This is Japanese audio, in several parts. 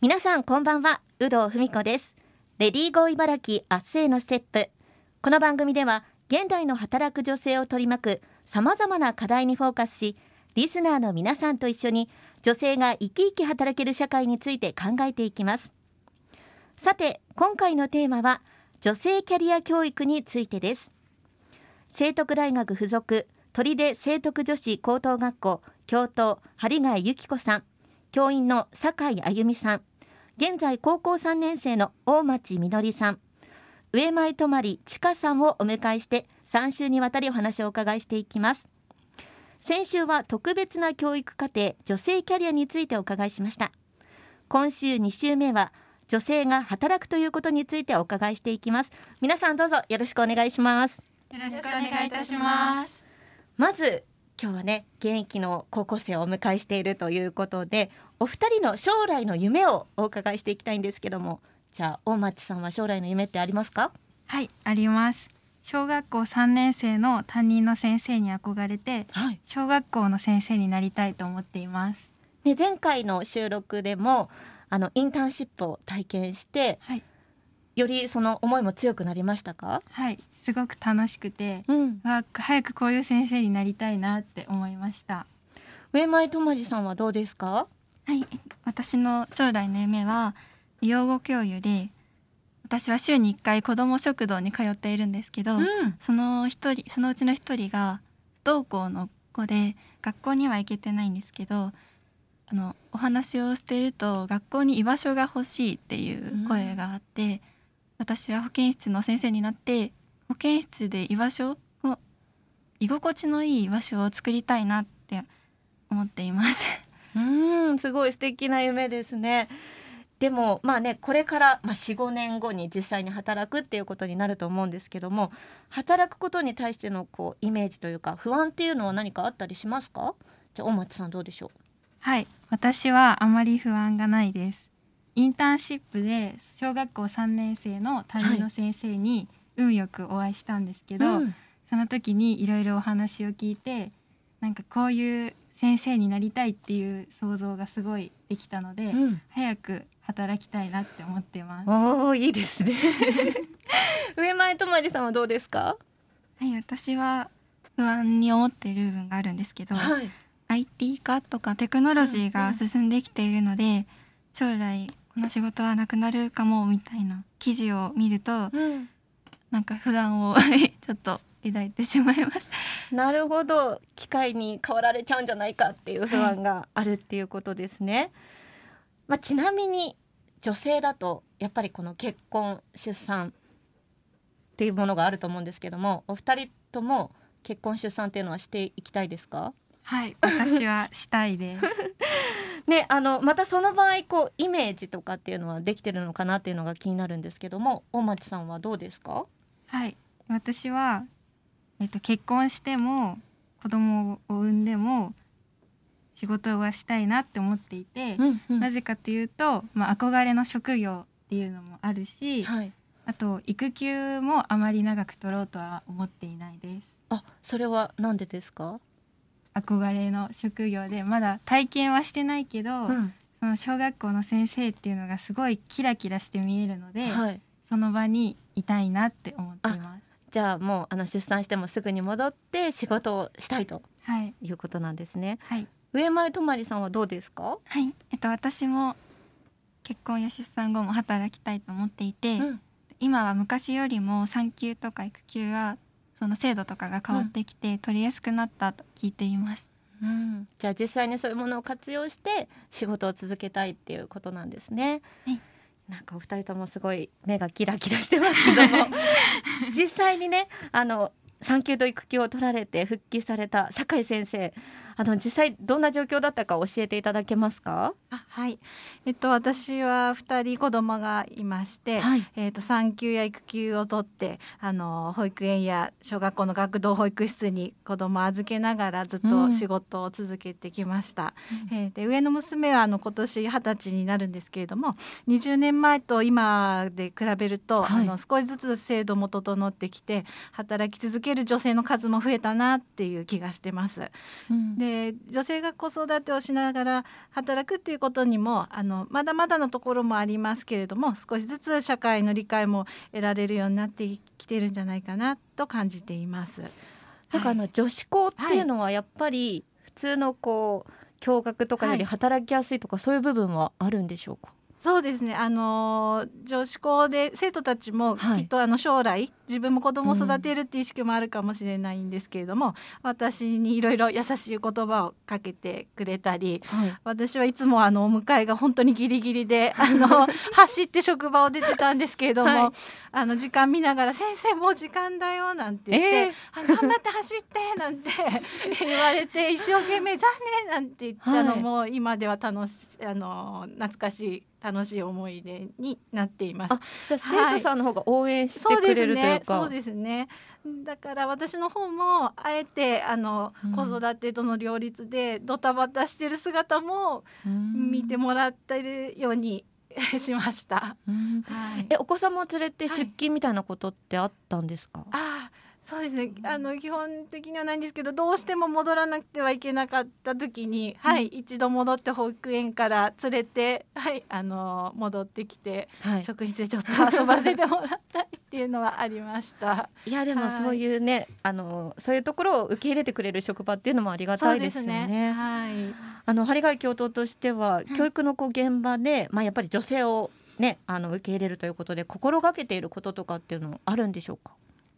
皆さんこんばんは有働文子です。レディーゴー茨城明日へのステップ。この番組では現代の働く女性を取り巻く様々な課題にフォーカスしリスナーの皆さんと一緒に女性が生き生き働ける社会について考えていきます。さて今回のテーマは女性キャリア教育についてです。聖徳大学附属砦聖徳女子高等学校教頭針貝由紀子さん。教員の酒井あゆみさん。現在高校3年生の大町みのりさん。上前泊ちかさんをお迎えして3週にわたりお話をお伺いしていきます。先週は特別な教育課程女性キャリアについてお伺いしました。今週2週目は女性が働くということについてお伺いしていきます。皆さんどうぞよろしくお願いします。よろしくお願いいたします。まず今日はね現役の高校生をお迎えしているということでお二人の将来の夢をお伺いしていきたいんですけどもじゃあ大町さんは将来の夢ってありますか？はいあります。小学校3年生の担任の先生に憧れて、はい、小学校の先生になりたいと思っています。ね前回の収録でもあのインターンシップを体験して、はい、よりその思いも強くなりましたか？はいすごく楽しくて、うん、わ早くこういう先生になりたいなって思いました。上前とまじさんはどうですか？はい私の将来の夢は養護教諭で私は週に1回子ども食堂に通っているんですけど、うん、その一人そのうちの一人が不登校の子で学校には行けてないんですけどあのお話をしていると学校に居場所が欲しいっていう声があって、うん、私は保健室の先生になって保健室で居場所を居心地のいい居場所を作りたいなって思っています。うんすごい素敵な夢ですね。でもまあねこれから、まあ、45年後に実際に働くっていうことになると思うんですけども働くことに対してのこうイメージというか不安っていうのは何かあったりしますか？じゃあ大松さんどうでしょう？はい私はあまり不安がないです。インターンシップで小学校3年生の担任の先生に、はい運よくお会いしたんですけど、うん、その時にいろいろお話を聞いてなんかこういう先生になりたいっていう想像がすごいできたので、うん、早く働きたいなって思ってます。おいいですね。上前とまりさんはどうですか？はい私は不安に思っている部分があるんですけど、はい、IT 化とかテクノロジーが進んできているので、うんうん、将来この仕事はなくなるかもみたいな記事を見ると、うん、なんか不安を ちょっと抱いてしまいます。なるほど。機械に変わられちゃうんじゃないかっていう不安があるっていうことですね、はい、まあ、ちなみに女性だとやっぱりこの結婚出産っていうものがあると思うんですけどもお二人とも結婚出産っていうのはしていきたいですか？はい私はしたいです。ね、あのまたその場合こうイメージとかっていうのはできてるのかなっていうのが気になるんですけども大町さんはどうですか？はい。私は、えっと、結婚しても子供を産んでも仕事はしたいなって思っていて、うんうん、なぜかというと、まあ、憧れの職業っていうのもあるし、はい、あと育休もあまり長く取ろうとは思っていないです。あそれはなんでですか？憧れの職業でまだ体験はしてないけど、うん、その小学校の先生っていうのがすごいキラキラして見えるので、はい、その場にいたいなって思っています。じゃあもうあの出産してもすぐに戻って仕事をしたいとい。うことなんですね、はい、上前とまりさんはどうですか？はい。えっと私も結婚や出産後も働きたいと思っていて、うん、今は昔よりも産休とか育休がその制度とかが変わってきて、取りやすくなったと聞いています、うん、じゃあ実際にそういうものを活用して仕事を続けたいっていうことなんですね、はいなんかお二人ともすごい目がキラキラしてますけども。実際にねあの産休と育休を取られて復帰された酒井先生あの実際どんな状況だったか教えていただけますか？あはい。えっと私は2人子供がいまして、はい、えっと産休や育休を取ってあの保育園や小学校の学童保育室に子供を預けながらずっと仕事を続けてきました、うん、えー、で上の娘はあの今年二十歳になるんですけれども20年前と今で比べると、はい、あの少しずつ制度も整ってきて働き続ける女性の数も増えたなっていう気がしてます。うん、でえー、女性が子育てをしながら働くっていうことにもあのまだまだのところもありますけれども少しずつ社会の理解も得られるようになってきてるんじゃないかなと感じています。なんかあの女子校っていうのはやっぱり普通のこう共学とかより働きやすいとか、そういう部分はあるんでしょうか？そうですね。あの女子校で生徒たちもきっとあの将来、はい、自分も子供を育てるっていう意識もあるかもしれないんですけれども、うん、私にいろいろ優しい言葉をかけてくれたり、はい、私はいつもあのお迎えが本当にギリギリで あの走って職場を出てたんですけれども、はい、あの時間見ながら「先生もう時間だよ」なんて言って「えー、頑張って走って」なんて 言われて一生懸命「じゃあね」なんて言ったのも、今では楽しあの懐かしい楽しい思い出になっています。じゃあ生徒さんの方が応援してくれるというか、そうですね。だから私の方もあえてあの、うん、子育てとの両立でドタバタしてる姿も見てもらってるように しました。はい、えお子様を連れて出勤みたいなことってあったんですか？はい、あそうですねあの基本的にはないんですけどどうしても戻らなくてはいけなかった時に、うん、はい一度戻って保育園から連れて はいあの戻ってきて、はい、職員室でちょっと遊ばせてもらったりっていうのはありました。いやでもそういうね、はい、あのそういうところを受け入れてくれる職場っていうのもありがたいですよね。ねはい。あの針貝教頭としては、教育のこう現場でまあやっぱり女性をねあの受け入れるということで心がけていることとかっていうのあるんでしょうか？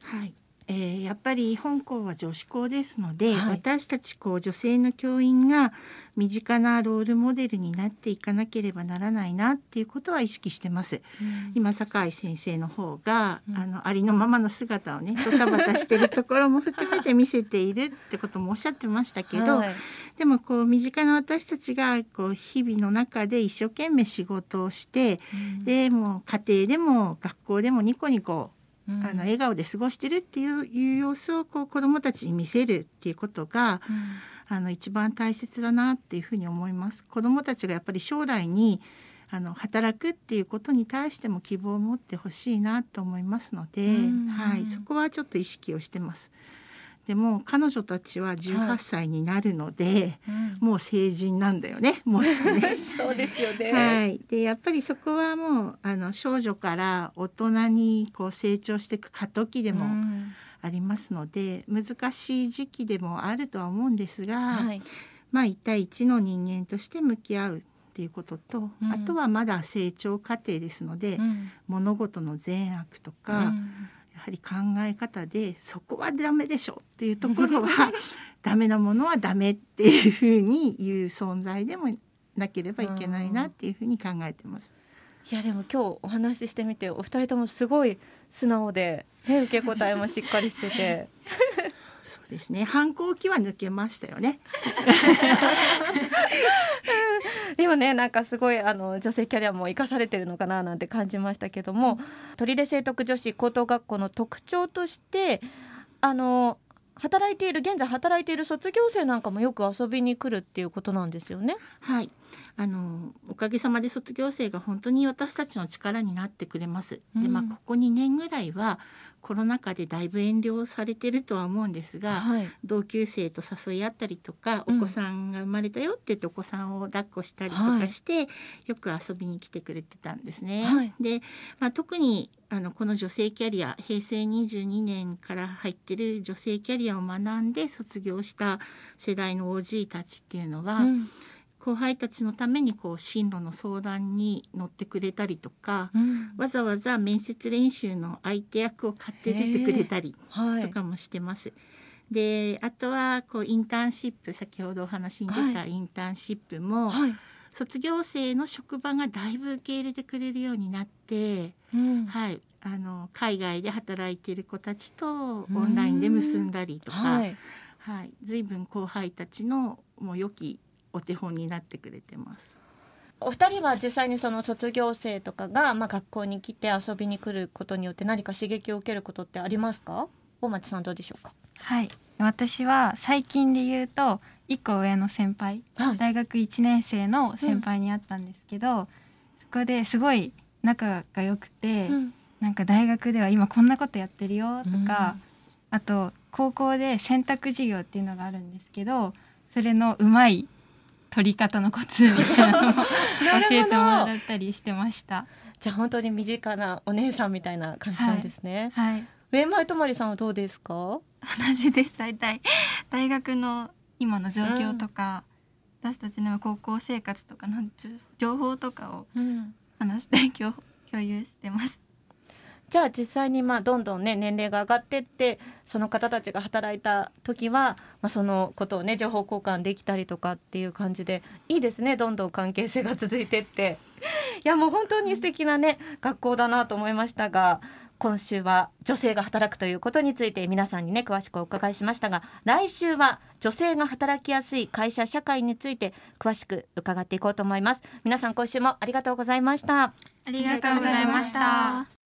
はいえー、やっぱり本校は女子校ですので、はい、私たちこう女性の教員が身近なロールモデルになっていかなければならないなっていうことは意識してます。うん、今酒井先生の方が、うん、あのありのままの姿をね ドタバタしてるところも含めて見せているってこともおっしゃってましたけど、はい、でもこう身近な私たちがこう日々の中で一生懸命仕事をして、うん、でも家庭でも学校でもニコニコあの笑顔で過ごしてるっていういう様子をこう子どもたちに見せるっていうことが、うん、あの一番大切だなっていうふうに思います。子どもたちがやっぱり将来にあの働くっていうことに対しても希望を持ってほしいなと思いますので、うん、はい、そこはちょっと意識をしてます。でも彼女たちは18歳になるので、はいうん、もう成人なんだよね もうねそうですよね。はい、でやっぱりそこはもうあの少女から大人にこう成長していく過渡期でもありますので、うん、難しい時期でもあるとは思うんですが、はい、まあ一対一の人間として向き合うっていうことと、うん、あとはまだ成長過程ですので、物事の善悪とか、はり考え方でそこはダメでしょっていうところは ダメなものはダメっていうふうに言う存在でもなければいけないなっていうふうに考えてます。いやでも今日お話ししてみてお二人ともすごい素直で、ね、受け答えもしっかりしてて。そうですね。反抗期は抜けましたよね でもねなんかすごいあの女性キャリアも生かされてるのかななんて感じましたけども、取手聖徳女子高等学校の特徴としてあの働いている現在働いている卒業生なんかもよく遊びに来るっていうことなんですよね。はいあのおかげさまで卒業生が本当に私たちの力になってくれます。でまあここ2年ぐらいはコロナ禍でだいぶ遠慮されてるとは思うんですが、はい、同級生と誘い合ったりとか、お子さんが生まれたよって言ってお子さんを抱っこしたりとかして、はい、よく遊びに来てくれてたんですね。はい、で、まあ、特にあのこの女性キャリア平成22年から入ってる女性キャリアを学んで卒業した世代の OG たちっていうのは、うん後輩たちのためにこう進路の相談に乗ってくれたりとか、うん、わざわざ面接練習の相手役を買って出てくれたりとかもしてます。はい、であとはこうインターンシップ先ほどお話に出たインターンシップも、はい、卒業生の職場がだいぶ受け入れてくれるようになって、うん、はい、あの海外で働いている子たちとオンラインで結んだりとか、はい、はい、随分後輩たちのもう良きお手本になってくれてます。お二人は実際にその卒業生とかが、まあ、学校に来て遊びに来ることによって何か刺激を受けることってありますか？大町さんどうでしょうか？はい。私は最近で言うと一個上の先輩、はい、大学1年生の先輩に会ったんですけど、うん、そこですごい仲が良くて、うん、なんか大学では今こんなことやってるよとか、うん、あと高校で選択授業っていうのがあるんですけどそれのうまい取り方のコツみたいなのを教えてもらったりしてました。じゃあ本当に身近なお姉さんみたいな感じなんですね。はい。上前とまりさんはどうですか？同じです大体大学の今の状況とか、うん、私たちの高校生活とかの情報とかを話して共共有してます。じゃあ実際にまあどんどんね年齢が上がってってその方たちが働いた時は、まあ、そのことをね情報交換できたりとかっていう感じでいいですね。どんどん関係性が続いてって。いやもう本当に素敵なね学校だなと思いましたが今週は女性が働くということについて皆さんにね詳しくお伺いしましたが来週は女性が働きやすい会社社会について詳しく伺っていこうと思います。皆さん今週もありがとうございました。ありがとうございました。